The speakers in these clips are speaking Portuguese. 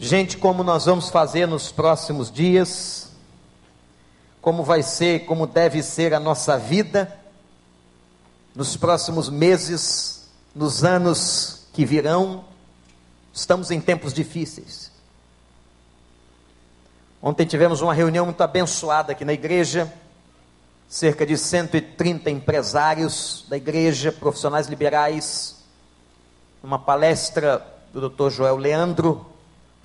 Gente, como nós vamos fazer nos próximos dias, como vai ser, como deve ser a nossa vida nos próximos meses, nos anos que virão. Estamos em tempos difíceis. Ontem tivemos uma reunião muito abençoada aqui na igreja, cerca de 130 empresários da igreja, profissionais liberais, uma palestra do Dr. Joel Leandro,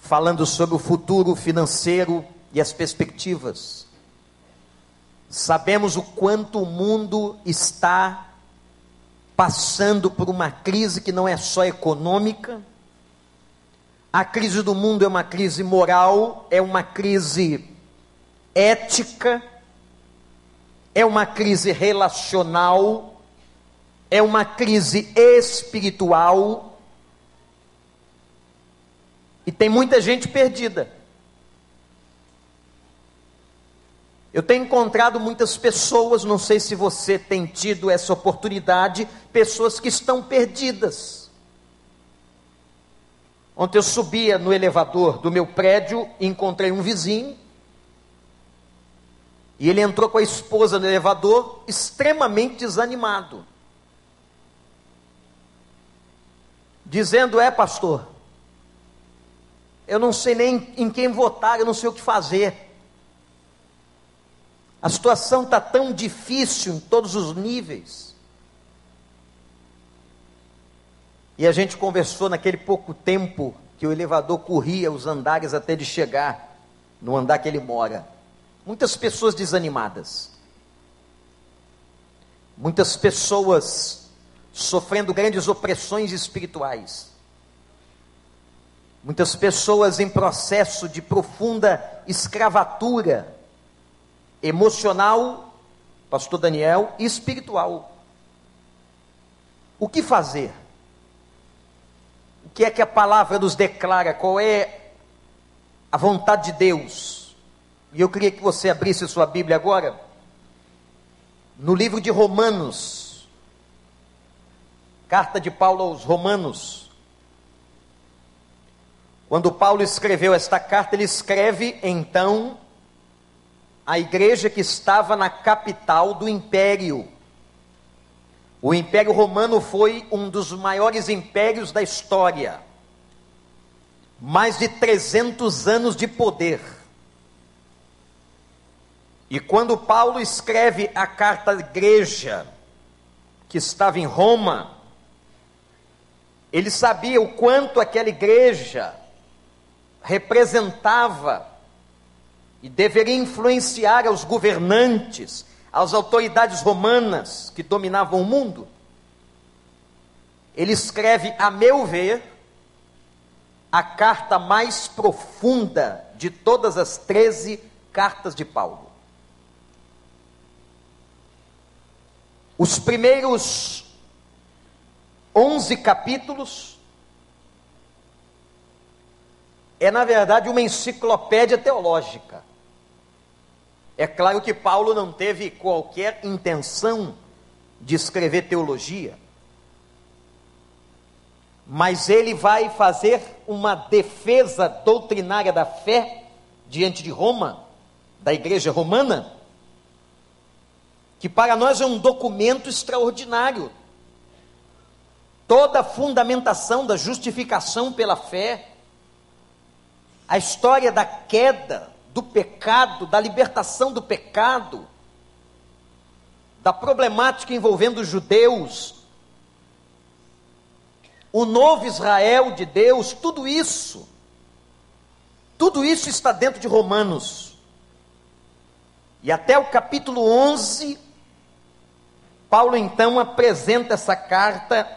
falando sobre o futuro financeiro e as perspectivas. Sabemos o quanto o mundo está passando por uma crise que não é só econômica. A crise do mundo é uma crise moral, é uma crise ética, é uma crise relacional, é uma crise espiritual e tem muita gente perdida. Eu tenho encontrado muitas pessoas, não sei se você tem tido essa oportunidade, pessoas que estão perdidas. Ontem eu subia no elevador do meu prédio e encontrei um vizinho. E ele entrou com a esposa no elevador, extremamente desanimado. Dizendo: É, pastor, eu não sei nem em quem votar, eu não sei o que fazer. A situação está tão difícil em todos os níveis. E a gente conversou naquele pouco tempo que o elevador corria os andares até de chegar no andar que ele mora. Muitas pessoas desanimadas. Muitas pessoas sofrendo grandes opressões espirituais. Muitas pessoas em processo de profunda escravatura emocional, pastor Daniel, e espiritual. O que fazer? O que é que a palavra nos declara? Qual é a vontade de Deus? E eu queria que você abrisse sua Bíblia agora, no livro de Romanos, carta de Paulo aos Romanos, quando Paulo escreveu esta carta, ele escreve então a igreja que estava na capital do império. O Império Romano foi um dos maiores impérios da história. Mais de 300 anos de poder. E quando Paulo escreve a carta à igreja que estava em Roma, ele sabia o quanto aquela igreja representava e deveria influenciar aos governantes, às autoridades romanas que dominavam o mundo. Ele escreve, a meu ver, a carta mais profunda de todas as 13 cartas de Paulo. Os primeiros 11 capítulos é, na verdade, uma enciclopédia teológica. É claro que Paulo não teve qualquer intenção de escrever teologia, mas ele vai fazer uma defesa doutrinária da fé diante de Roma, da igreja romana, que para nós é um documento extraordinário. Toda a fundamentação da justificação pela fé, a história da queda, do pecado, da libertação do pecado, da problemática envolvendo os judeus, o novo Israel de Deus, tudo isso, tudo isso está dentro de Romanos. E até o capítulo 11, Paulo então apresenta essa carta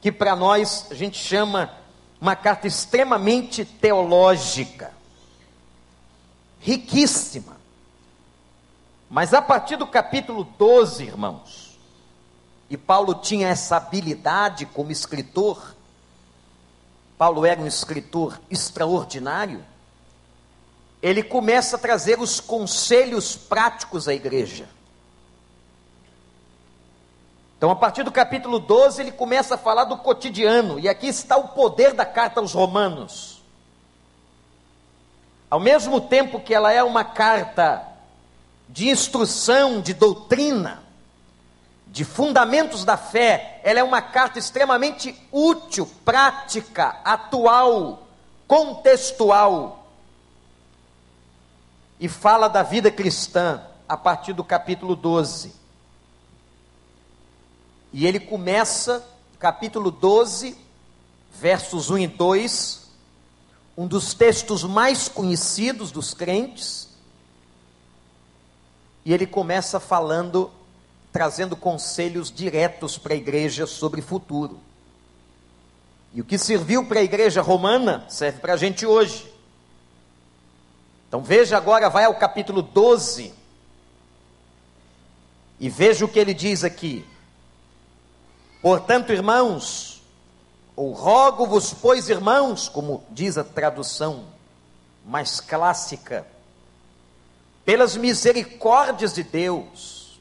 que para nós a gente chama uma carta extremamente teológica, riquíssima. Mas a partir do capítulo 12, irmãos, e Paulo tinha essa habilidade como escritor, Paulo era um escritor extraordinário, ele começa a trazer os conselhos práticos à igreja. Então, a partir do capítulo 12, ele começa a falar do cotidiano, e aqui está o poder da carta aos Romanos. ao mesmo tempo que ela é uma carta de instrução, de doutrina, de fundamentos da fé, ela é uma carta extremamente útil, prática, atual, contextual. E fala da vida cristã a partir do capítulo 12. E ele começa, capítulo 12, versos 1 e 2, um dos textos mais conhecidos dos crentes. E ele começa falando trazendo conselhos diretos para a igreja sobre futuro. E o que serviu para a igreja romana serve para a gente hoje. Então veja agora, vai ao capítulo 12 e veja o que ele diz aqui. Portanto, irmãos, ou rogo-vos, pois, irmãos, como diz a tradução mais clássica, pelas misericórdias de Deus,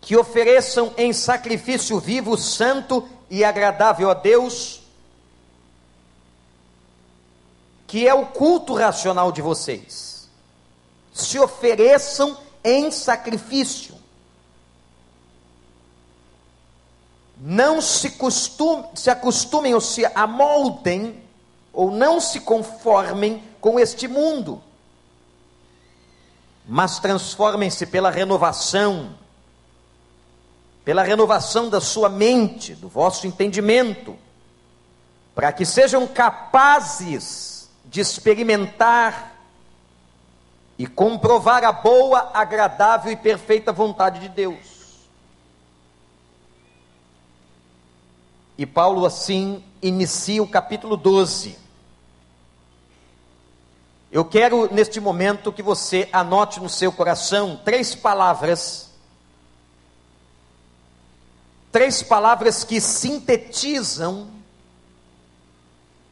que ofereçam em sacrifício vivo, santo e agradável a Deus, que é o culto racional de vocês. Se ofereçam em sacrifício. Não se, costume, se acostumem ou se amoldem, ou não se conformem com este mundo, mas transformem-se pela renovação pela renovação da sua mente, do vosso entendimento, para que sejam capazes de experimentar e comprovar a boa, agradável e perfeita vontade de Deus. E Paulo assim inicia o capítulo 12. Eu quero neste momento que você anote no seu coração três palavras três palavras que sintetizam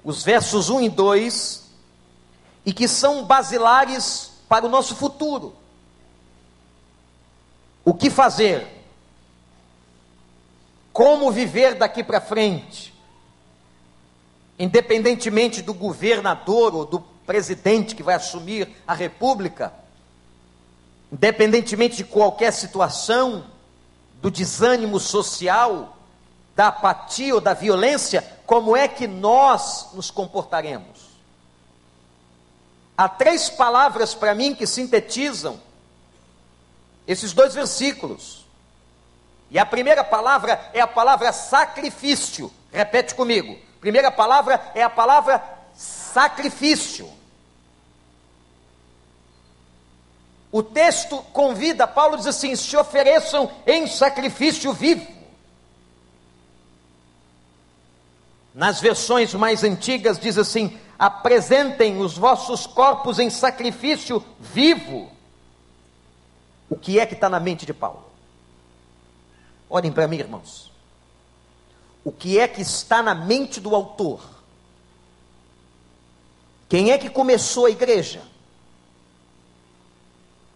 os versos 1 e 2 e que são basilares para o nosso futuro. O que fazer? Como viver daqui para frente? Independentemente do governador ou do presidente que vai assumir a república, independentemente de qualquer situação, do desânimo social, da apatia ou da violência, como é que nós nos comportaremos? Há três palavras para mim que sintetizam esses dois versículos. E a primeira palavra é a palavra sacrifício. Repete comigo. Primeira palavra é a palavra sacrifício. O texto convida, Paulo diz assim: se ofereçam em sacrifício vivo. Nas versões mais antigas diz assim: apresentem os vossos corpos em sacrifício vivo. O que é que está na mente de Paulo? Olhem para mim, irmãos. O que é que está na mente do autor? Quem é que começou a igreja?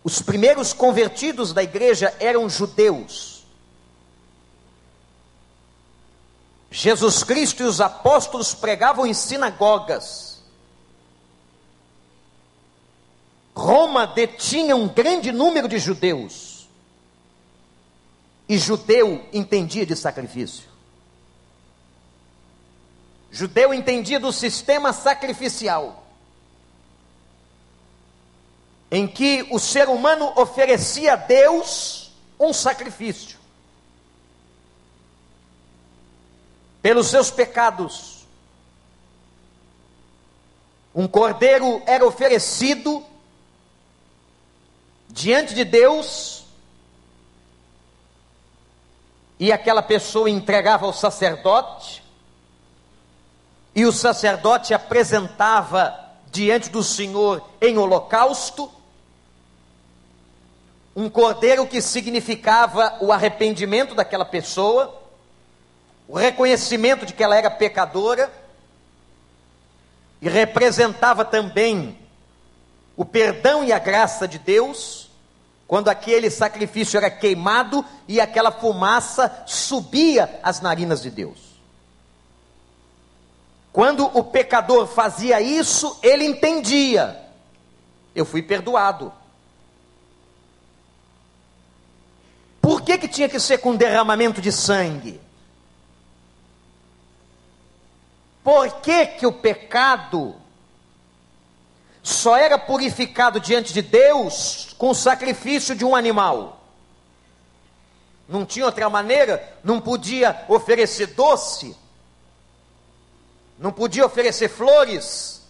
Os primeiros convertidos da igreja eram judeus. Jesus Cristo e os apóstolos pregavam em sinagogas. Roma detinha um grande número de judeus. E judeu entendia de sacrifício. Judeu entendia do sistema sacrificial em que o ser humano oferecia a Deus um sacrifício pelos seus pecados. Um cordeiro era oferecido diante de Deus e aquela pessoa entregava ao sacerdote e o sacerdote apresentava diante do Senhor em holocausto um cordeiro que significava o arrependimento daquela pessoa, o reconhecimento de que ela era pecadora, e representava também o perdão e a graça de Deus, quando aquele sacrifício era queimado e aquela fumaça subia às narinas de Deus. Quando o pecador fazia isso, ele entendia: eu fui perdoado. Por que, que tinha que ser com derramamento de sangue? Por que, que o pecado só era purificado diante de Deus com o sacrifício de um animal? Não tinha outra maneira, não podia oferecer doce, não podia oferecer flores,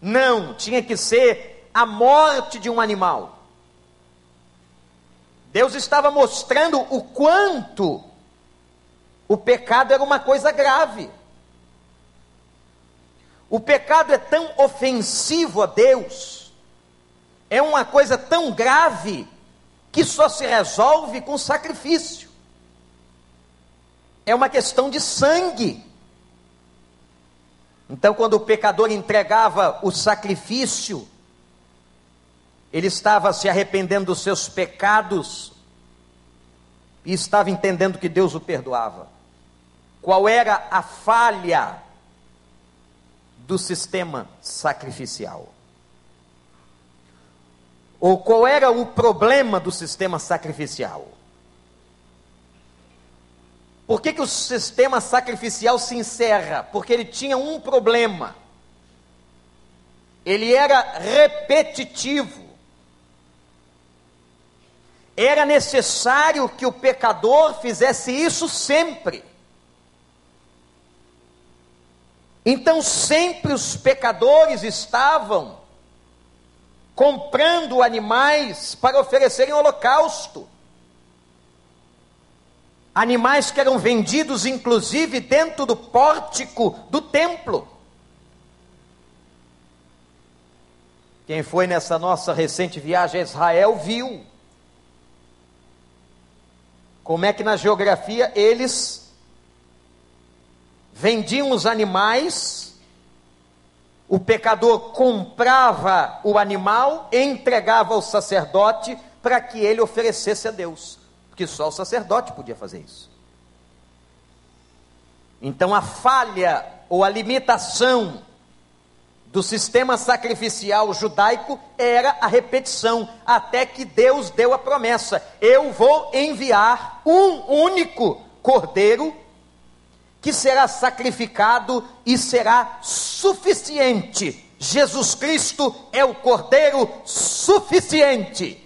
não, tinha que ser a morte de um animal. Deus estava mostrando o quanto o pecado era uma coisa grave. O pecado é tão ofensivo a Deus, é uma coisa tão grave, que só se resolve com sacrifício. É uma questão de sangue. Então, quando o pecador entregava o sacrifício, ele estava se arrependendo dos seus pecados e estava entendendo que Deus o perdoava. Qual era a falha do sistema sacrificial? Ou qual era o problema do sistema sacrificial? Por que, que o sistema sacrificial se encerra? Porque ele tinha um problema. Ele era repetitivo. Era necessário que o pecador fizesse isso sempre. Então, sempre os pecadores estavam comprando animais para oferecerem holocausto. Animais que eram vendidos, inclusive, dentro do pórtico do templo. Quem foi nessa nossa recente viagem a Israel viu como é que na geografia eles vendiam os animais, o pecador comprava o animal, entregava ao sacerdote para que ele oferecesse a Deus, porque só o sacerdote podia fazer isso. Então a falha ou a limitação do sistema sacrificial judaico era a repetição, até que Deus deu a promessa: eu vou enviar um único cordeiro que será sacrificado e será suficiente. Jesus Cristo é o cordeiro suficiente.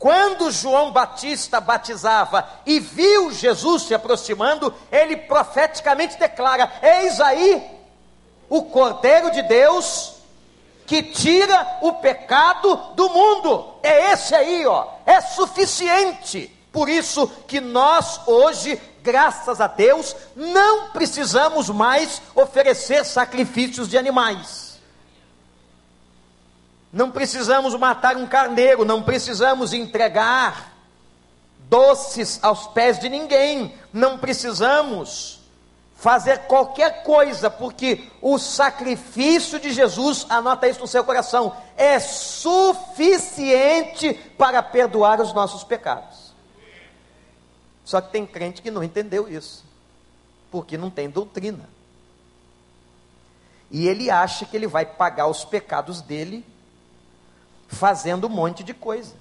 Quando João Batista batizava e viu Jesus se aproximando, ele profeticamente declara: Eis aí o Cordeiro de Deus que tira o pecado do mundo. É esse aí, ó. É suficiente. Por isso que nós hoje, graças a Deus, não precisamos mais oferecer sacrifícios de animais. Não precisamos matar um carneiro, não precisamos entregar doces aos pés de ninguém, não precisamos fazer qualquer coisa, porque o sacrifício de Jesus, anota isso no seu coração, é suficiente para perdoar os nossos pecados. Só que tem crente que não entendeu isso, porque não tem doutrina. E ele acha que ele vai pagar os pecados dele fazendo um monte de coisa.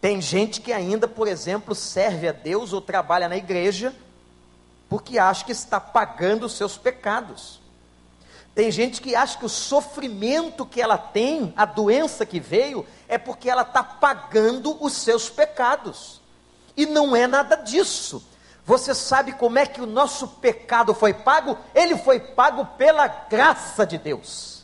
Tem gente que ainda, por exemplo, serve a Deus ou trabalha na igreja porque acha que está pagando os seus pecados. Tem gente que acha que o sofrimento que ela tem, a doença que veio, é porque ela está pagando os seus pecados. E não é nada disso. Você sabe como é que o nosso pecado foi pago? Ele foi pago pela graça de Deus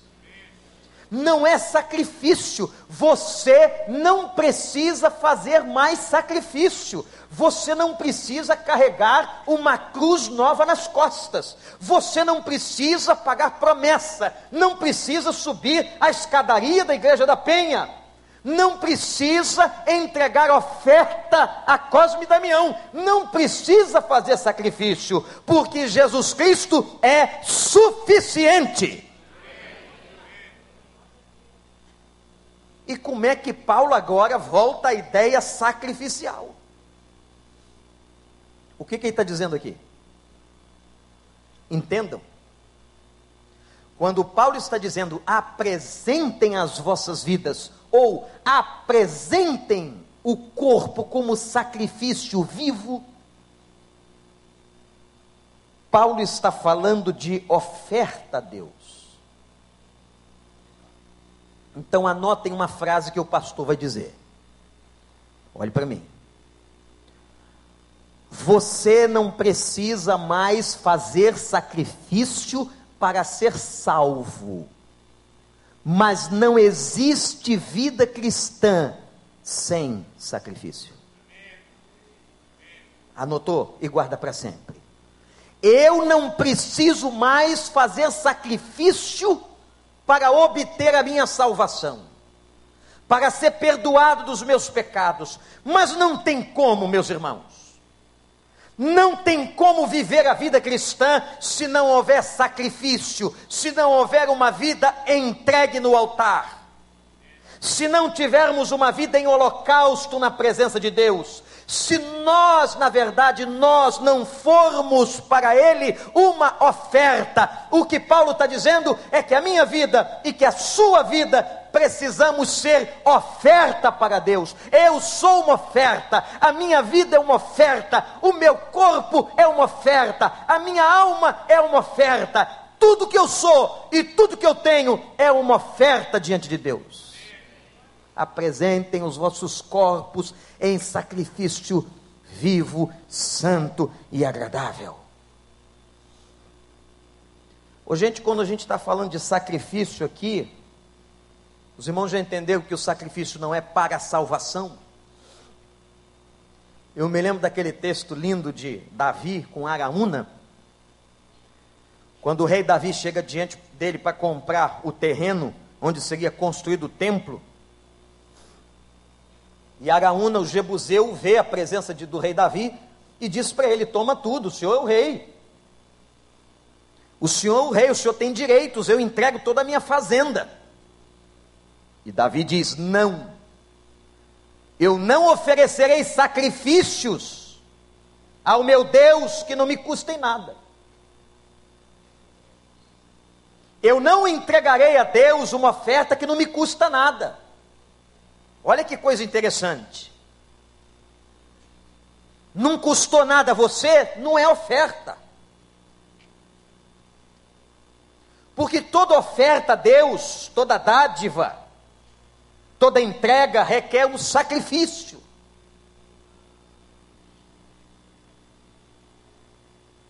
não é sacrifício. Você não precisa fazer mais sacrifício. Você não precisa carregar uma cruz nova nas costas. Você não precisa pagar promessa. Não precisa subir a escadaria da Igreja da Penha. Não precisa entregar oferta a Cosme e Damião. Não precisa fazer sacrifício. Porque Jesus Cristo é suficiente. E como é que Paulo agora volta à ideia sacrificial? O que, que ele está dizendo aqui? Entendam? Quando Paulo está dizendo apresentem as vossas vidas, ou apresentem o corpo como sacrifício vivo, Paulo está falando de oferta a Deus. Então anotem uma frase que o pastor vai dizer. Olhe para mim. Você não precisa mais fazer sacrifício para ser salvo. Mas não existe vida cristã sem sacrifício. Anotou e guarda para sempre. Eu não preciso mais fazer sacrifício para obter a minha salvação, para ser perdoado dos meus pecados. Mas não tem como, meus irmãos. Não tem como viver a vida cristã se não houver sacrifício, se não houver uma vida entregue no altar. Se não tivermos uma vida em holocausto na presença de Deus, se nós, na verdade, nós não formos para Ele uma oferta, o que Paulo está dizendo é que a minha vida e que a sua vida precisamos ser oferta para Deus. Eu sou uma oferta, a minha vida é uma oferta, o meu corpo é uma oferta, a minha alma é uma oferta. Tudo que eu sou e tudo que eu tenho é uma oferta diante de Deus. Apresentem os vossos corpos em sacrifício vivo, santo e agradável. Ô, gente, quando a gente está falando de sacrifício aqui, os irmãos já entenderam que o sacrifício não é para a salvação? Eu me lembro daquele texto lindo de Davi com Araúna, quando o rei Davi chega diante dele para comprar o terreno onde seria construído o templo, e Araúna, o Jebuseu, vê a presença de, do rei Davi e diz para ele: Toma tudo, o senhor é o rei. O senhor é o rei, o senhor tem direitos, eu entrego toda a minha fazenda. E Davi diz: Não, eu não oferecerei sacrifícios ao meu Deus que não me custem nada. Eu não entregarei a Deus uma oferta que não me custa nada. Olha que coisa interessante. Não custou nada a você, não é oferta. Porque toda oferta a Deus, toda dádiva, Toda entrega requer um sacrifício.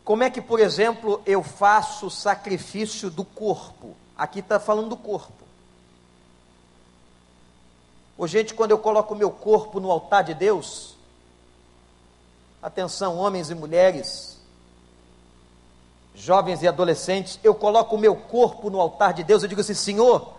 Como é que, por exemplo, eu faço sacrifício do corpo? Aqui está falando do corpo. Ô, gente, quando eu coloco o meu corpo no altar de Deus, atenção, homens e mulheres, jovens e adolescentes, eu coloco o meu corpo no altar de Deus, eu digo assim: Senhor,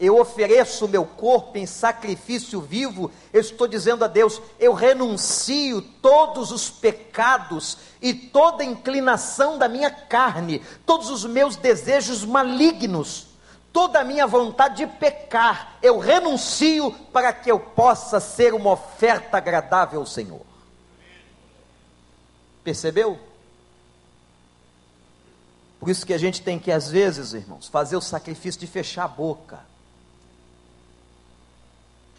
eu ofereço o meu corpo em sacrifício vivo, eu estou dizendo a Deus, eu renuncio todos os pecados e toda inclinação da minha carne, todos os meus desejos malignos, toda a minha vontade de pecar, eu renuncio para que eu possa ser uma oferta agradável ao Senhor. Percebeu? Por isso que a gente tem que, às vezes, irmãos, fazer o sacrifício de fechar a boca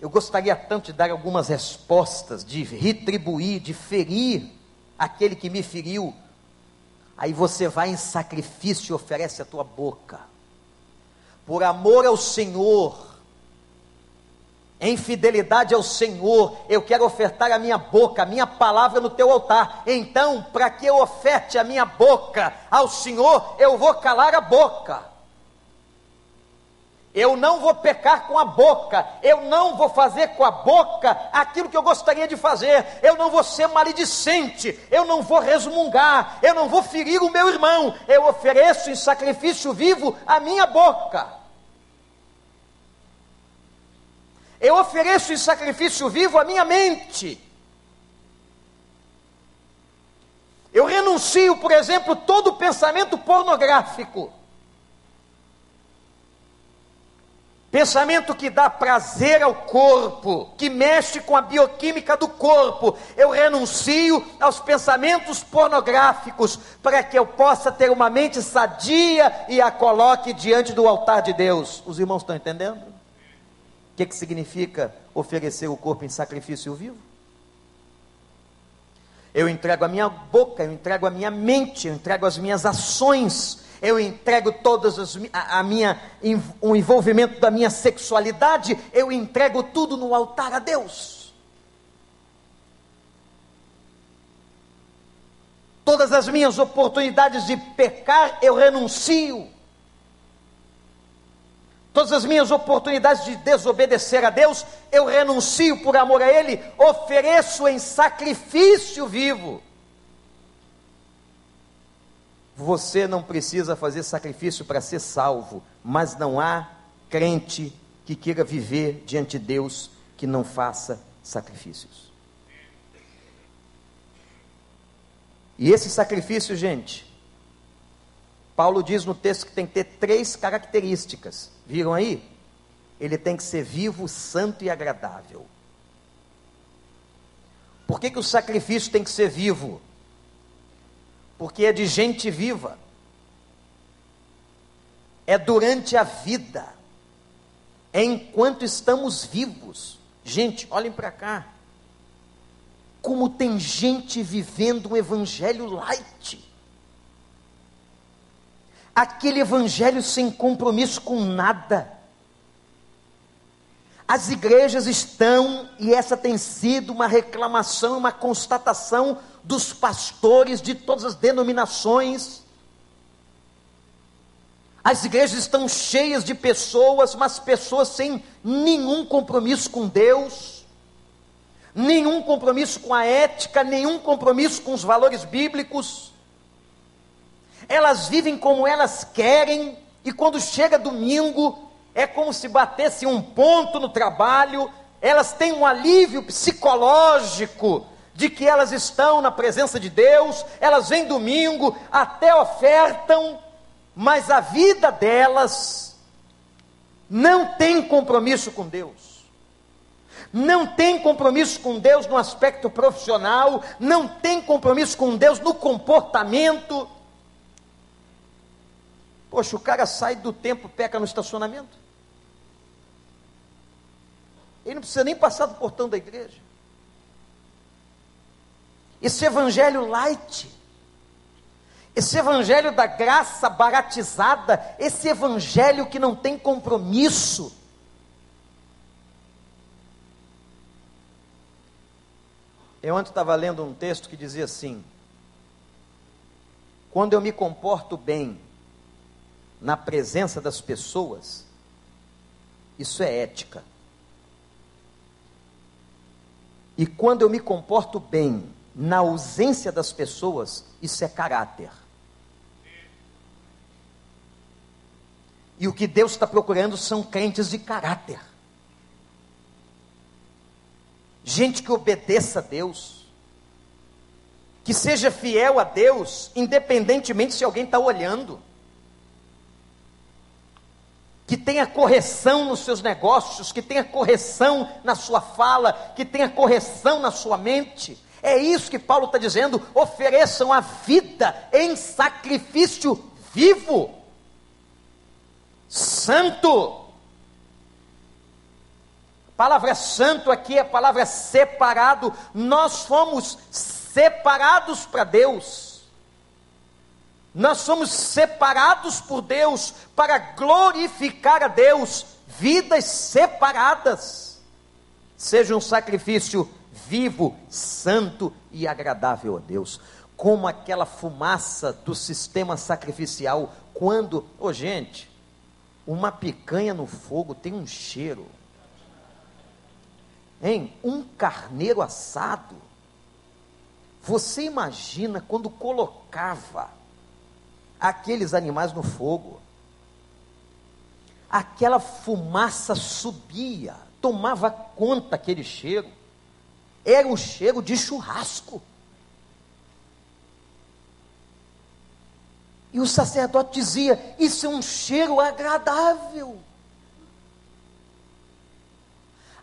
eu gostaria tanto de dar algumas respostas, de retribuir, de ferir aquele que me feriu. Aí você vai em sacrifício e oferece a tua boca. Por amor ao Senhor, em fidelidade ao Senhor, eu quero ofertar a minha boca, a minha palavra no teu altar. Então, para que eu oferte a minha boca ao Senhor, eu vou calar a boca. Eu não vou pecar com a boca, eu não vou fazer com a boca aquilo que eu gostaria de fazer, eu não vou ser maledicente, eu não vou resmungar, eu não vou ferir o meu irmão, eu ofereço em sacrifício vivo a minha boca. Eu ofereço em sacrifício vivo a minha mente. Eu renuncio, por exemplo, todo pensamento pornográfico. Pensamento que dá prazer ao corpo, que mexe com a bioquímica do corpo. Eu renuncio aos pensamentos pornográficos para que eu possa ter uma mente sadia e a coloque diante do altar de Deus. Os irmãos estão entendendo? Que, que significa oferecer o corpo em sacrifício vivo? Eu entrego a minha boca, eu entrego a minha mente, eu entrego as minhas ações eu entrego todas as, a, a minha o envolvimento da minha sexualidade, eu entrego tudo no altar a Deus. Todas as minhas oportunidades de pecar, eu renuncio. Todas as minhas oportunidades de desobedecer a Deus, eu renuncio por amor a Ele, ofereço em sacrifício vivo. Você não precisa fazer sacrifício para ser salvo, mas não há crente que queira viver diante de Deus que não faça sacrifícios. E esse sacrifício, gente, Paulo diz no texto que tem que ter três características. Viram aí? Ele tem que ser vivo, santo e agradável. Por que, que o sacrifício tem que ser vivo? porque é de gente viva, é durante a vida, é enquanto estamos vivos. Gente, olhem para cá. Como tem gente vivendo um evangelho light. Aquele evangelho sem compromisso com nada. As igrejas estão, e essa tem sido uma reclamação, uma constatação dos pastores de todas as denominações. As igrejas estão cheias de pessoas, mas pessoas sem nenhum compromisso com Deus, nenhum compromisso com a ética, nenhum compromisso com os valores bíblicos. Elas vivem como elas querem, e quando chega domingo, é como se batesse um ponto no trabalho, elas têm um alívio psicológico de que elas estão na presença de Deus, elas vêm domingo, até ofertam, mas a vida delas não tem compromisso com Deus. Não tem compromisso com Deus no aspecto profissional, não tem compromisso com Deus no comportamento. Poxa, o cara sai do tempo, peca no estacionamento. Ele não precisa nem passar do portão da igreja. Esse evangelho light, esse evangelho da graça baratizada, esse evangelho que não tem compromisso. Eu ontem estava lendo um texto que dizia assim: quando eu me comporto bem na presença das pessoas, isso é ética. E quando eu me comporto bem na ausência das pessoas, isso é caráter. E o que Deus está procurando são crentes de caráter. Gente que obedeça a Deus. Que seja fiel a Deus, independentemente se alguém está olhando. Que tenha correção nos seus negócios, que tenha correção na sua fala, que tenha correção na sua mente é isso que Paulo está dizendo: ofereçam a vida em sacrifício vivo, santo. A palavra santo aqui é a palavra separado. Nós fomos separados para Deus. Nós somos separados por Deus para glorificar a Deus. Vidas separadas. Seja um sacrifício vivo, santo e agradável a Deus. Como aquela fumaça do sistema sacrificial, quando, ô oh, gente, uma picanha no fogo tem um cheiro. Hein? Um carneiro assado. Você imagina quando colocava aqueles animais no fogo? Aquela fumaça subia, tomava conta aquele cheiro era o cheiro de churrasco. E o sacerdote dizia: Isso é um cheiro agradável.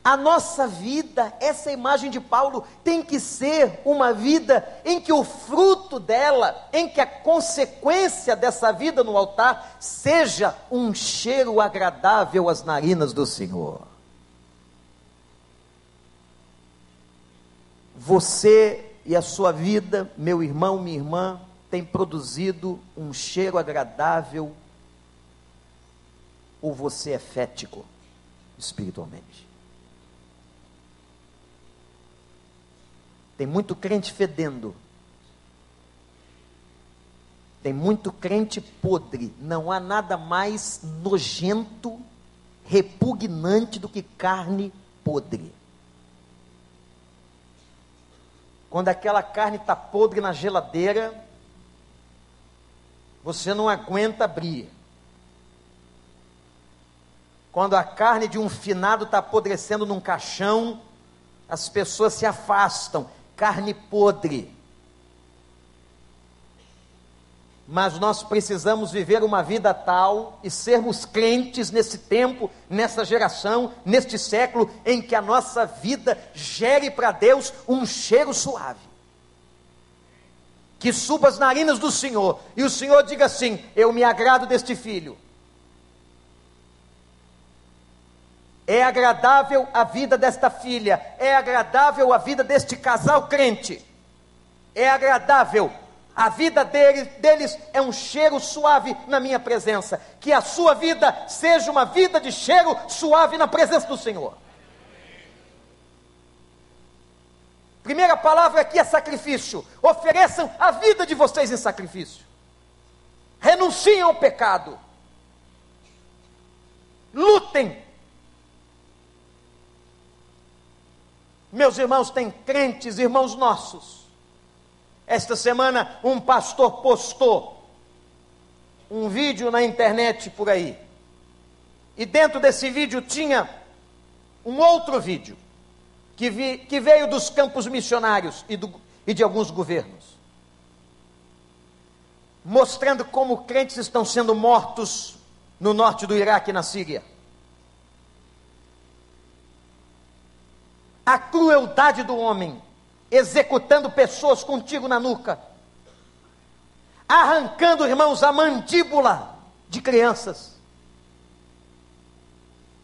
A nossa vida, essa imagem de Paulo, tem que ser uma vida em que o fruto dela, em que a consequência dessa vida no altar, seja um cheiro agradável às narinas do Senhor. Você e a sua vida, meu irmão, minha irmã, tem produzido um cheiro agradável ou você é fético espiritualmente? Tem muito crente fedendo. Tem muito crente podre. Não há nada mais nojento, repugnante do que carne podre. Quando aquela carne está podre na geladeira, você não aguenta abrir. Quando a carne de um finado está apodrecendo num caixão, as pessoas se afastam carne podre. Mas nós precisamos viver uma vida tal e sermos crentes nesse tempo, nessa geração, neste século, em que a nossa vida gere para Deus um cheiro suave. Que suba as narinas do Senhor e o Senhor diga assim: Eu me agrado deste filho. É agradável a vida desta filha, é agradável a vida deste casal crente, é agradável. A vida deles, deles é um cheiro suave na minha presença. Que a sua vida seja uma vida de cheiro suave na presença do Senhor. Primeira palavra aqui é sacrifício. Ofereçam a vida de vocês em sacrifício. Renunciem ao pecado. Lutem Meus irmãos, tem crentes, irmãos nossos. Esta semana, um pastor postou um vídeo na internet por aí. E dentro desse vídeo tinha um outro vídeo, que, vi, que veio dos campos missionários e, do, e de alguns governos, mostrando como crentes estão sendo mortos no norte do Iraque e na Síria. A crueldade do homem, executando pessoas contigo na nuca, arrancando, irmãos, a mandíbula de crianças,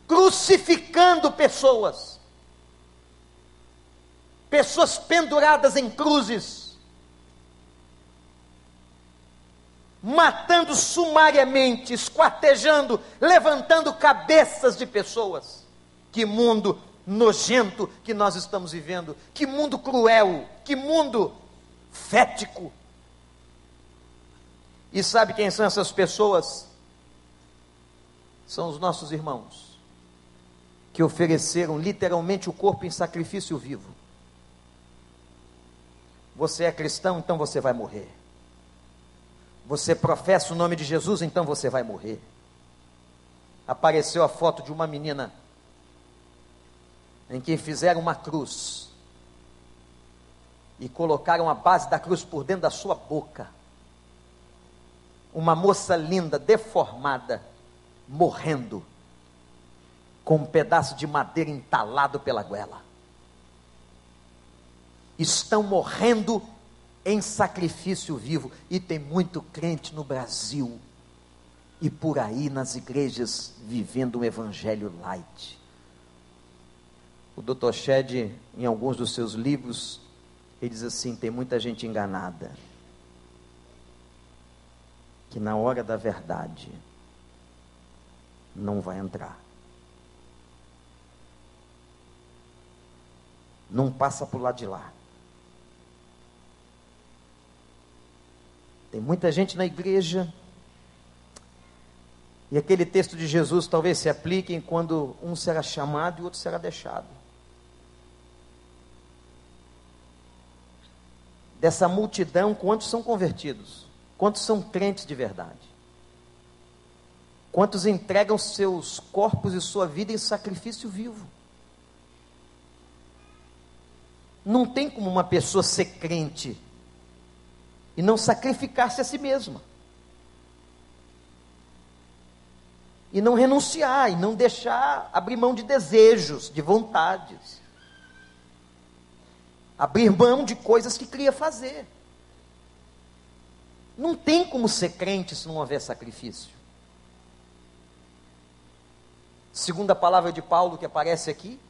crucificando pessoas, pessoas penduradas em cruzes, matando sumariamente, esquartejando, levantando cabeças de pessoas. Que mundo nojento que nós estamos vivendo. Que mundo cruel, que mundo fético. E sabe quem são essas pessoas? São os nossos irmãos, que ofereceram literalmente o corpo em sacrifício vivo. Você é cristão, então você vai morrer. Você professa o nome de Jesus, então você vai morrer. Apareceu a foto de uma menina em que fizeram uma cruz e colocaram a base da cruz por dentro da sua boca. Uma moça linda, deformada, morrendo, com um pedaço de madeira entalado pela goela. Estão morrendo em sacrifício vivo. E tem muito crente no Brasil e por aí nas igrejas vivendo um evangelho light. O Dr. Shed, em alguns dos seus livros, ele diz assim: tem muita gente enganada, que na hora da verdade não vai entrar. Não passa para o lado de lá. Tem muita gente na igreja. E aquele texto de Jesus talvez se aplique quando um será chamado e o outro será deixado. Dessa multidão, quantos são convertidos? Quantos são crentes de verdade? Quantos entregam seus corpos e sua vida em sacrifício vivo? Não tem como uma pessoa ser crente e não sacrificar-se a si mesma. e não renunciar, e não deixar abrir mão de desejos, de vontades. Abrir mão de coisas que queria fazer. Não tem como ser crente se não houver sacrifício. Segunda palavra de Paulo que aparece aqui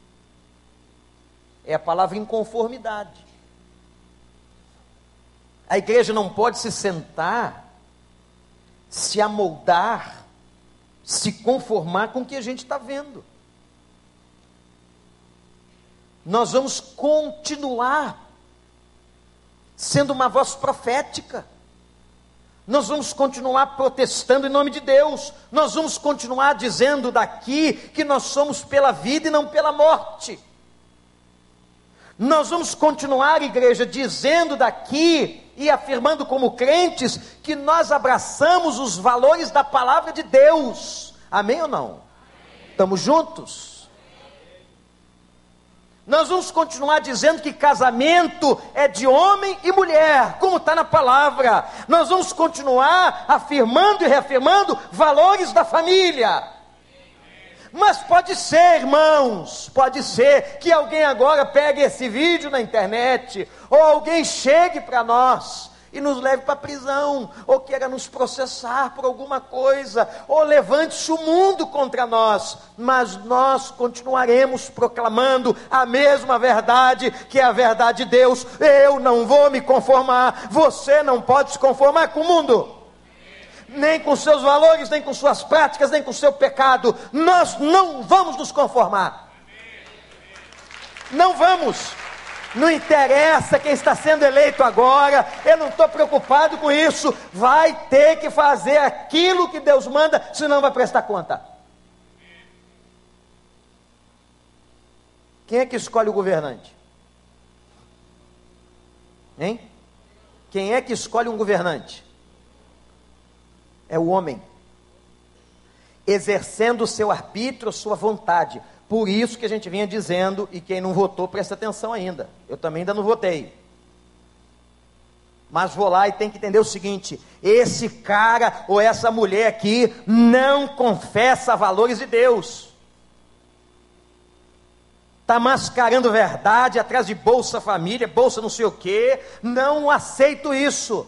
é a palavra inconformidade. A igreja não pode se sentar, se amoldar se conformar com o que a gente está vendo. Nós vamos continuar sendo uma voz profética. Nós vamos continuar protestando em nome de Deus. Nós vamos continuar dizendo daqui que nós somos pela vida e não pela morte. Nós vamos continuar, igreja, dizendo daqui e afirmando como crentes que nós abraçamos os valores da palavra de Deus. Amém ou não? Estamos juntos? Nós vamos continuar dizendo que casamento é de homem e mulher, como está na palavra. Nós vamos continuar afirmando e reafirmando valores da família. Mas pode ser, irmãos, pode ser que alguém agora pegue esse vídeo na internet, ou alguém chegue para nós e nos leve para a prisão, ou queira nos processar por alguma coisa, ou levante-se o mundo contra nós, mas nós continuaremos proclamando a mesma verdade, que é a verdade de Deus. Eu não vou me conformar, você não pode se conformar com o mundo nem com seus valores, nem com suas práticas, nem com seu pecado. Nós não vamos nos conformar. Não vamos. Não interessa quem está sendo eleito agora, eu não estou preocupado com isso. Vai ter que fazer aquilo que Deus manda, senão vai prestar conta. Quem é que escolhe o governante? Hein? Quem é que escolhe um governante? é o homem, exercendo o seu arbítrio, sua vontade. Por isso que a gente vinha dizendo, e quem não votou, presta atenção ainda. Eu também ainda não votei. Mas vou lá e tem que entender o seguinte: esse cara ou essa mulher aqui não confessa valores de Deus. Está mascarando verdade atrás de Bolsa Família, Bolsa não sei o quê. Não aceito isso.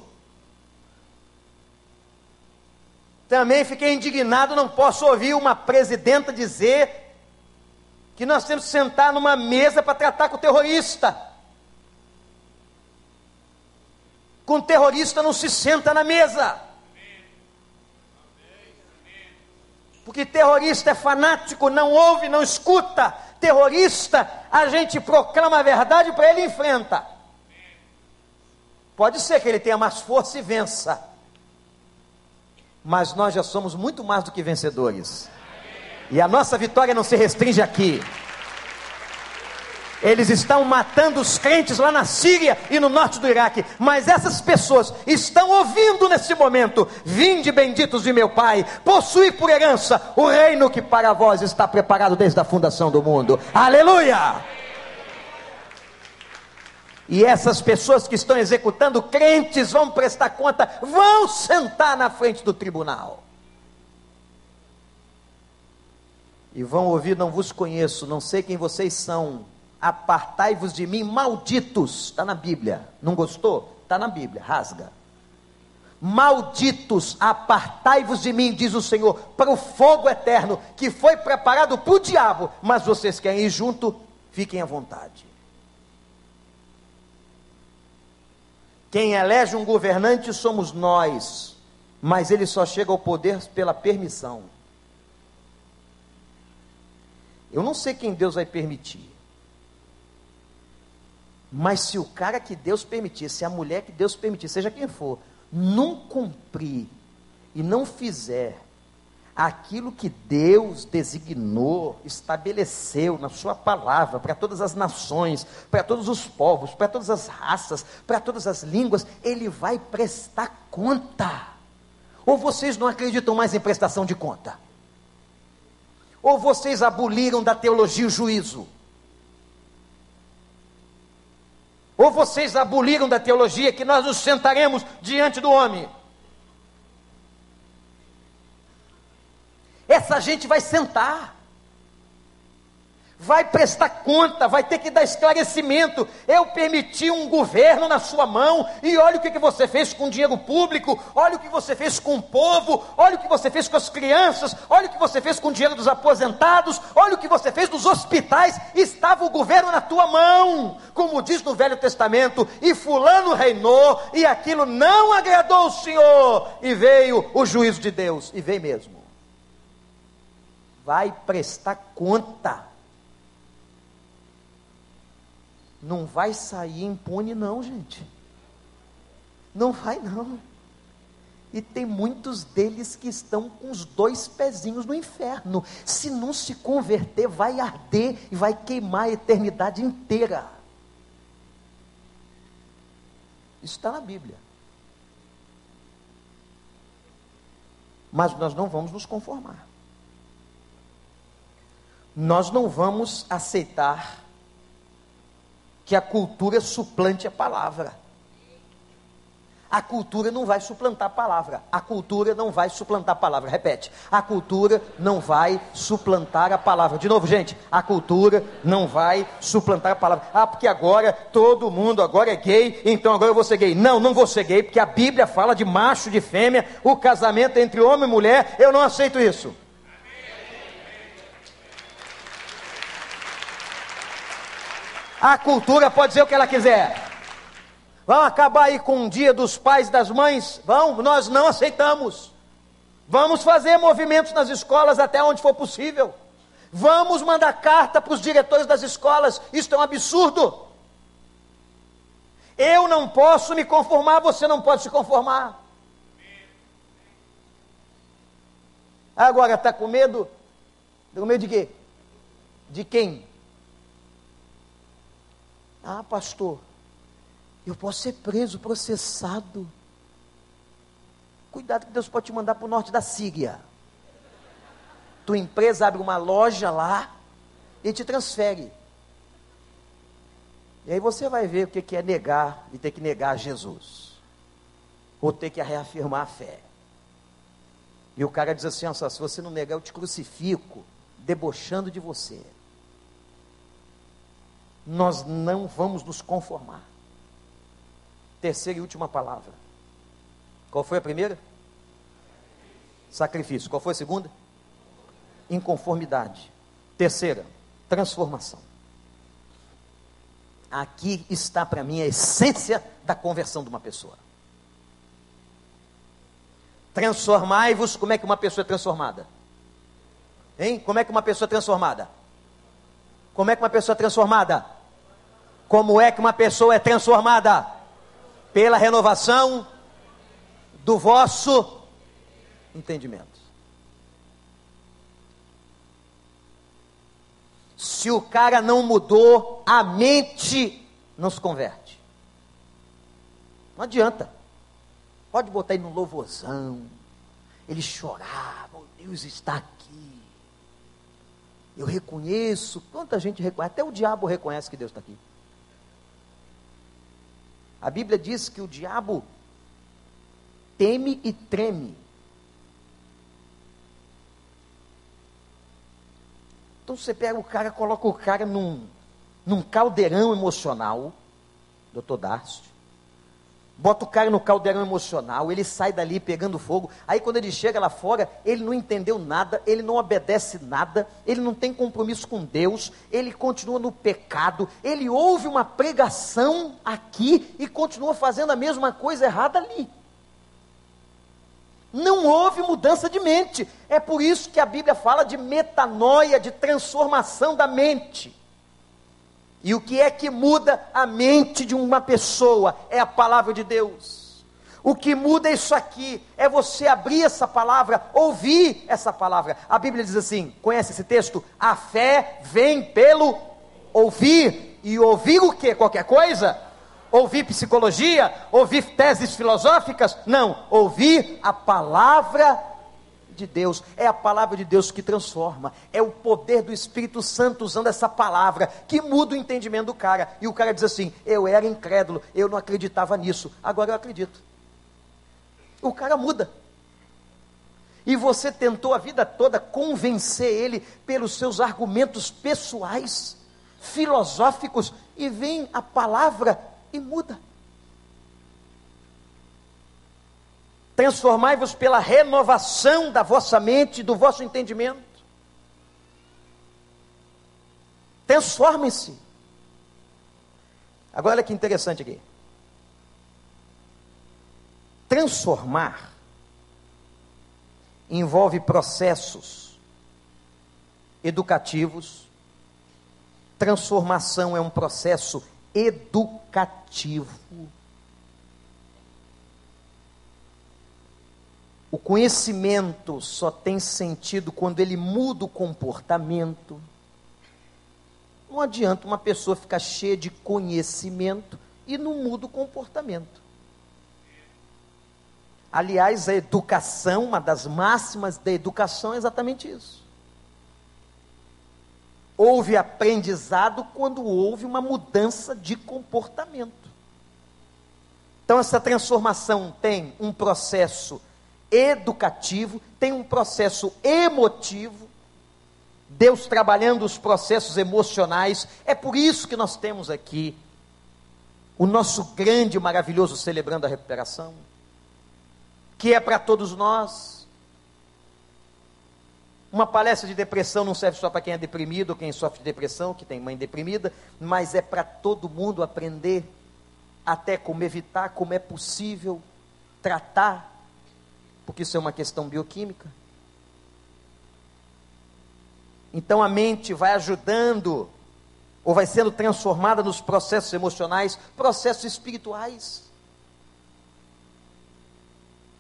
Também fiquei indignado, não posso ouvir uma presidenta dizer que nós temos que sentar numa mesa para tratar com o terrorista. Com terrorista não se senta na mesa. Porque terrorista é fanático, não ouve, não escuta. Terrorista, a gente proclama a verdade para ele enfrenta. Pode ser que ele tenha mais força e vença mas nós já somos muito mais do que vencedores. E a nossa vitória não se restringe aqui. Eles estão matando os crentes lá na Síria e no norte do Iraque, mas essas pessoas estão ouvindo nesse momento: Vinde benditos de meu Pai, possui por herança o reino que para vós está preparado desde a fundação do mundo. Aleluia! E essas pessoas que estão executando, crentes, vão prestar conta, vão sentar na frente do tribunal. E vão ouvir: Não vos conheço, não sei quem vocês são, apartai-vos de mim, malditos. Está na Bíblia. Não gostou? Está na Bíblia, rasga. Malditos, apartai-vos de mim, diz o Senhor, para o fogo eterno que foi preparado para o diabo, mas vocês querem ir junto, fiquem à vontade. Quem elege um governante somos nós, mas ele só chega ao poder pela permissão. Eu não sei quem Deus vai permitir. Mas se o cara que Deus permitir, se a mulher que Deus permitir, seja quem for, não cumprir e não fizer aquilo que Deus designou, estabeleceu na Sua palavra para todas as nações, para todos os povos, para todas as raças, para todas as línguas, Ele vai prestar conta. Ou vocês não acreditam mais em prestação de conta? Ou vocês aboliram da teologia o juízo? Ou vocês aboliram da teologia que nós nos sentaremos diante do homem? Essa gente vai sentar vai prestar conta, vai ter que dar esclarecimento. Eu permiti um governo na sua mão, e olha o que, você fez com o dinheiro público, olha o que você fez com o povo, olha o que você fez com as crianças, olha o que você fez com o dinheiro dos aposentados, olha o que você fez nos hospitais. Estava o governo na tua mão, como diz no Velho Testamento, e Fulano reinou, e aquilo não agradou o Senhor, e veio o juízo de Deus, e veio mesmo. Vai prestar conta não vai sair impune, não, gente. Não vai, não. E tem muitos deles que estão com os dois pezinhos no inferno. Se não se converter, vai arder e vai queimar a eternidade inteira. Isso está na Bíblia. Mas nós não vamos nos conformar. Nós não vamos aceitar que a cultura suplante a palavra. A cultura não vai suplantar a palavra. A cultura não vai suplantar a palavra. Repete. A cultura não vai suplantar a palavra. De novo, gente. A cultura não vai suplantar a palavra. Ah, porque agora todo mundo agora é gay, então agora eu vou ser gay. Não, não vou ser gay, porque a Bíblia fala de macho, de fêmea, o casamento entre homem e mulher. Eu não aceito isso. A cultura pode dizer o que ela quiser. Vão acabar aí com o dia dos pais e das mães? Vão, nós não aceitamos. Vamos fazer movimentos nas escolas até onde for possível. Vamos mandar carta para os diretores das escolas. Isso é um absurdo. Eu não posso me conformar, você não pode se conformar. Agora, está com medo? Está com medo de quê? De quem? Ah, pastor, eu posso ser preso, processado. Cuidado que Deus pode te mandar para o norte da Síria. Tua empresa abre uma loja lá e te transfere. E aí você vai ver o que é negar e ter que negar Jesus. Ou ter que reafirmar a fé. E o cara diz assim: se você não negar, eu te crucifico, debochando de você nós não vamos nos conformar. Terceira e última palavra. Qual foi a primeira? Sacrifício. Qual foi a segunda? Inconformidade. Terceira, transformação. Aqui está para mim a essência da conversão de uma pessoa. Transformai-vos, como é que uma pessoa é transformada? Hein? Como é que uma pessoa é transformada? Como é que uma pessoa é transformada? Como é que uma pessoa é transformada? Pela renovação do vosso entendimento. Se o cara não mudou, a mente não se converte. Não adianta. Pode botar ele no louvorzão. Ele chorar, oh, Deus está aqui. Eu reconheço, quanta gente reconhece, até o diabo reconhece que Deus está aqui. A Bíblia diz que o diabo teme e treme. Então você pega o cara, coloca o cara num, num caldeirão emocional, doutor Darcio, bota o cara no caldeirão emocional, ele sai dali pegando fogo. Aí quando ele chega lá fora, ele não entendeu nada, ele não obedece nada, ele não tem compromisso com Deus, ele continua no pecado, ele ouve uma pregação aqui e continua fazendo a mesma coisa errada ali. Não houve mudança de mente. É por isso que a Bíblia fala de metanoia, de transformação da mente. E o que é que muda a mente de uma pessoa? É a palavra de Deus. O que muda isso aqui, é você abrir essa palavra, ouvir essa palavra. A Bíblia diz assim: conhece esse texto? A fé vem pelo ouvir. E ouvir o que? Qualquer coisa? Ouvir psicologia? Ouvir teses filosóficas? Não, ouvir a palavra de Deus, é a palavra de Deus que transforma, é o poder do Espírito Santo usando essa palavra que muda o entendimento do cara. E o cara diz assim: Eu era incrédulo, eu não acreditava nisso, agora eu acredito. O cara muda. E você tentou a vida toda convencer ele pelos seus argumentos pessoais, filosóficos, e vem a palavra e muda. Transformai-vos pela renovação da vossa mente, do vosso entendimento. Transformem-se. Agora olha que interessante aqui. Transformar envolve processos educativos. Transformação é um processo educativo. O conhecimento só tem sentido quando ele muda o comportamento. Não adianta uma pessoa ficar cheia de conhecimento e não muda o comportamento. Aliás, a educação, uma das máximas da educação é exatamente isso. Houve aprendizado quando houve uma mudança de comportamento. Então, essa transformação tem um processo educativo, tem um processo emotivo, Deus trabalhando os processos emocionais. É por isso que nós temos aqui o nosso grande e maravilhoso celebrando a recuperação que é para todos nós. Uma palestra de depressão não serve só para quem é deprimido quem sofre de depressão, que tem mãe deprimida, mas é para todo mundo aprender até como evitar, como é possível tratar, porque isso é uma questão bioquímica. Então a mente vai ajudando, ou vai sendo transformada nos processos emocionais, processos espirituais.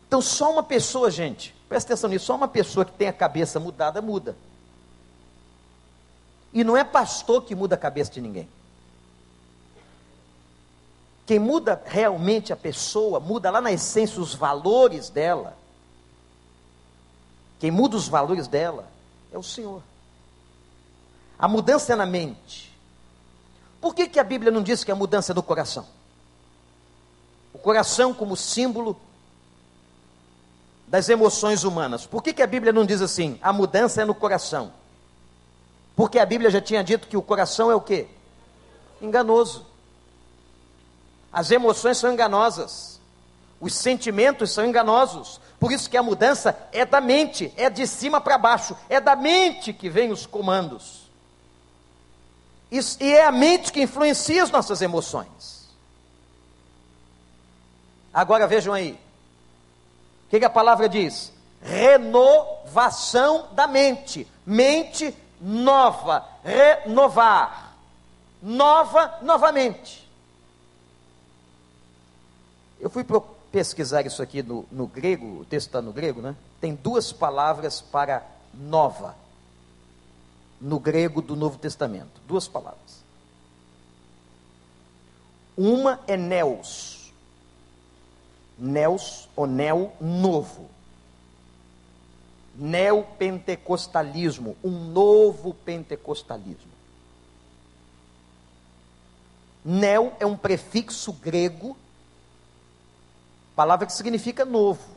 Então, só uma pessoa, gente, presta atenção nisso, só uma pessoa que tem a cabeça mudada muda. E não é pastor que muda a cabeça de ninguém. Quem muda realmente a pessoa, muda lá na essência os valores dela. Quem muda os valores dela é o Senhor. A mudança é na mente. Por que, que a Bíblia não diz que a mudança é no coração? O coração, como símbolo das emoções humanas. Por que, que a Bíblia não diz assim? A mudança é no coração. Porque a Bíblia já tinha dito que o coração é o quê? Enganoso. As emoções são enganosas. Os sentimentos são enganosos. Por isso que a mudança é da mente, é de cima para baixo, é da mente que vem os comandos. E é a mente que influencia as nossas emoções. Agora vejam aí, o que, que a palavra diz? Renovação da mente. Mente nova. Renovar. Nova, novamente. Eu fui pesquisar isso aqui no, no grego, o texto está no grego, né? Tem duas palavras para nova. No grego do Novo Testamento. Duas palavras. Uma é neos Neos, ou neo novo. Neopentecostalismo, um novo pentecostalismo. Neo é um prefixo grego, palavra que significa novo.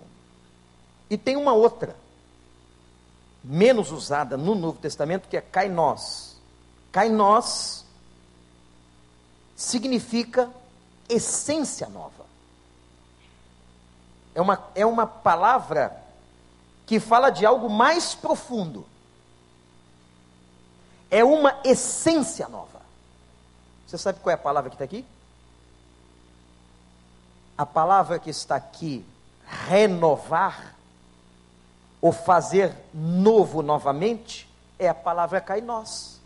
E tem uma outra, menos usada no Novo Testamento, que é kainós. Kainós significa essência nova é uma, é uma palavra que fala de algo mais profundo. É uma essência nova. Você sabe qual é a palavra que está aqui? A palavra que está aqui, renovar, ou fazer novo novamente, é a palavra kainós.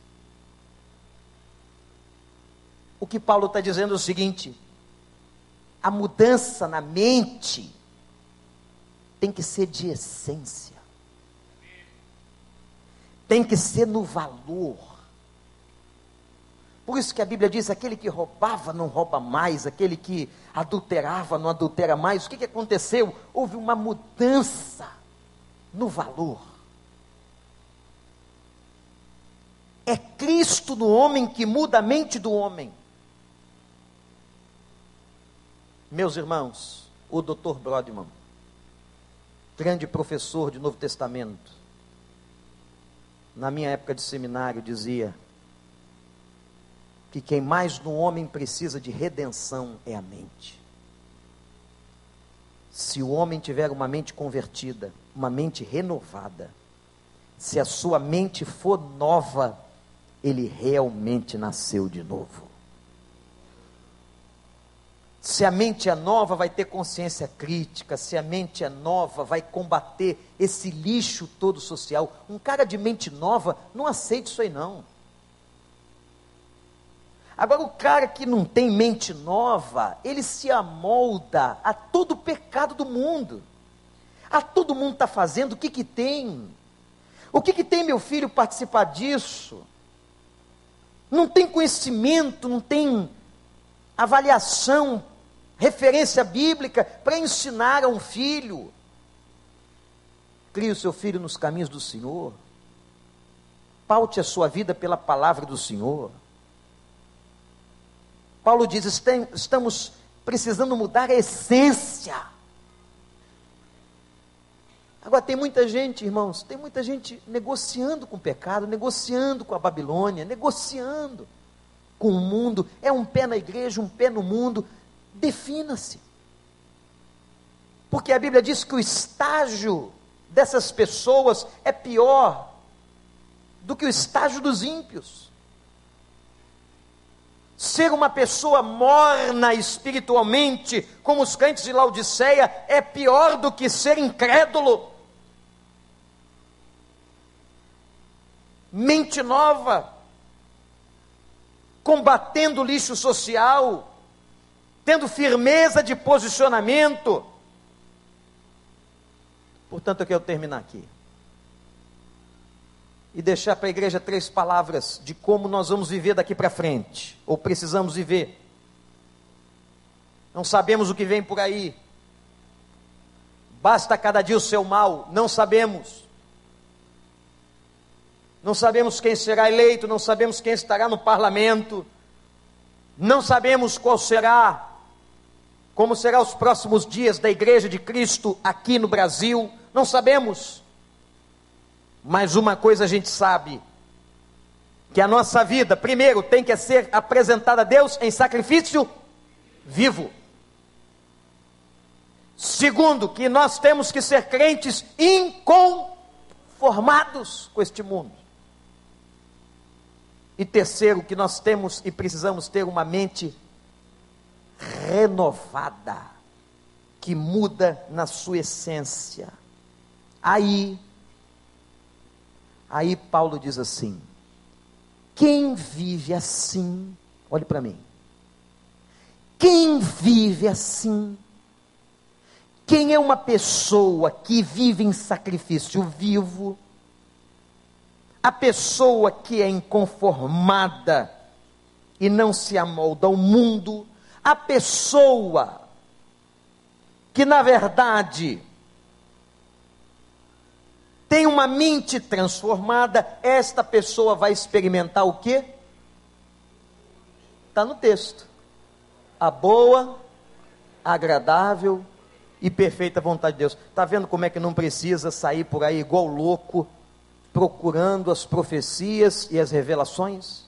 O que Paulo está dizendo é o seguinte: a mudança na mente tem que ser de essência, tem que ser no valor. Por isso que a Bíblia diz: aquele que roubava não rouba mais, aquele que adulterava não adultera mais. O que, que aconteceu? Houve uma mudança no valor. É Cristo no homem que muda a mente do homem. Meus irmãos, o Dr. Brodman grande professor de Novo Testamento, na minha época de seminário, dizia que quem mais no homem precisa de redenção é a mente. Se o homem tiver uma mente convertida, uma mente renovada, se a sua mente for nova, ele realmente nasceu de novo. Se a mente é nova, vai ter consciência crítica. Se a mente é nova, vai combater esse lixo todo social. Um cara de mente nova não aceita isso aí, não. Agora, o cara que não tem mente nova, ele se amolda a todo o pecado do mundo. A todo mundo está fazendo, o que, que tem? O que, que tem, meu filho, participar disso? Não tem conhecimento, não tem avaliação referência bíblica para ensinar a um filho. Crie o seu filho nos caminhos do Senhor. Paute a sua vida pela palavra do Senhor. Paulo diz: estamos precisando mudar a essência. Agora, tem muita gente, irmãos, tem muita gente negociando com o pecado, negociando com a Babilônia, negociando com o mundo. É um pé na igreja, um pé no mundo. Defina-se. Porque a Bíblia diz que o estágio dessas pessoas é pior do que o estágio dos ímpios. Ser uma pessoa morna espiritualmente, como os crentes de Laodiceia, é pior do que ser incrédulo. Mente nova, combatendo lixo social, tendo firmeza de posicionamento. Portanto, eu quero terminar aqui. E deixar para a igreja três palavras de como nós vamos viver daqui para frente, ou precisamos viver. Não sabemos o que vem por aí. Basta cada dia o seu mal, não sabemos. Não sabemos quem será eleito, não sabemos quem estará no parlamento, não sabemos qual será como serão os próximos dias da Igreja de Cristo aqui no Brasil? Não sabemos. Mas uma coisa a gente sabe: que a nossa vida, primeiro, tem que ser apresentada a Deus em sacrifício vivo. Segundo, que nós temos que ser crentes inconformados com este mundo. E terceiro, que nós temos e precisamos ter uma mente renovada, que muda na sua essência. Aí, aí Paulo diz assim: quem vive assim, olhe para mim, quem vive assim, quem é uma pessoa que vive em sacrifício vivo, a pessoa que é inconformada e não se amolda ao mundo, a pessoa que na verdade tem uma mente transformada, esta pessoa vai experimentar o que? Está no texto. A boa, agradável e perfeita vontade de Deus. Está vendo como é que não precisa sair por aí igual louco, procurando as profecias e as revelações?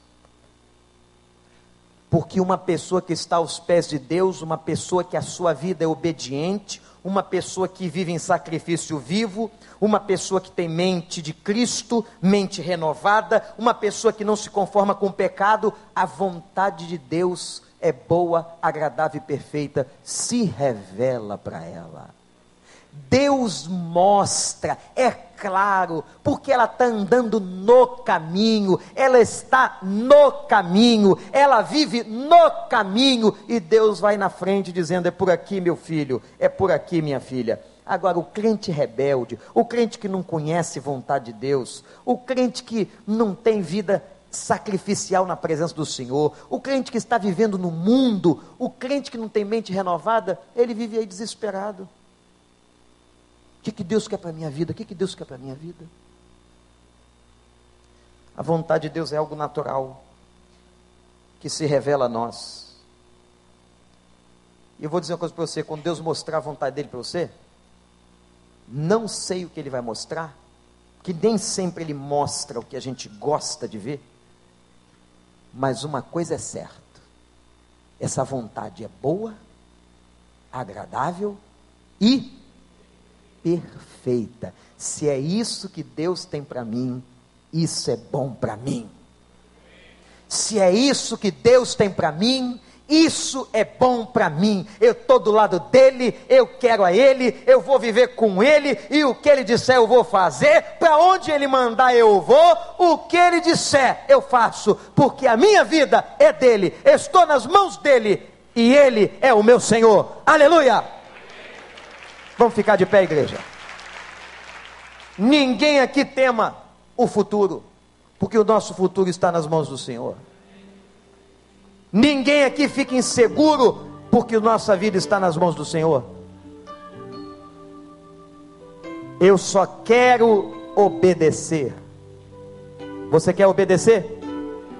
Porque uma pessoa que está aos pés de Deus, uma pessoa que a sua vida é obediente, uma pessoa que vive em sacrifício vivo, uma pessoa que tem mente de Cristo, mente renovada, uma pessoa que não se conforma com o pecado, a vontade de Deus é boa, agradável e perfeita, se revela para ela. Deus mostra, é claro, porque ela está andando no caminho, ela está no caminho, ela vive no caminho, e Deus vai na frente dizendo: é por aqui, meu filho, é por aqui, minha filha. Agora, o crente rebelde, o crente que não conhece vontade de Deus, o crente que não tem vida sacrificial na presença do Senhor, o crente que está vivendo no mundo, o crente que não tem mente renovada, ele vive aí desesperado que, que Deus quer para a minha vida? O que, que Deus quer para a minha vida? A vontade de Deus é algo natural, que se revela a nós. E eu vou dizer uma coisa para você: quando Deus mostrar a vontade dele para você, Não sei o que ele vai mostrar, que nem sempre ele mostra o que a gente gosta de ver. Mas uma coisa é certa: essa vontade é boa, agradável e perfeita. Se é isso que Deus tem para mim, isso é bom para mim. Se é isso que Deus tem para mim, isso é bom para mim. Eu estou do lado dele, eu quero a ele, eu vou viver com ele, e o que ele disser eu vou fazer. Para onde ele mandar eu vou, o que ele disser eu faço, porque a minha vida é dele, estou nas mãos dele, e ele é o meu Senhor. Aleluia! Vamos ficar de pé, igreja. Ninguém aqui tema o futuro, porque o nosso futuro está nas mãos do Senhor. Ninguém aqui fica inseguro, porque nossa vida está nas mãos do Senhor. Eu só quero obedecer. Você quer obedecer?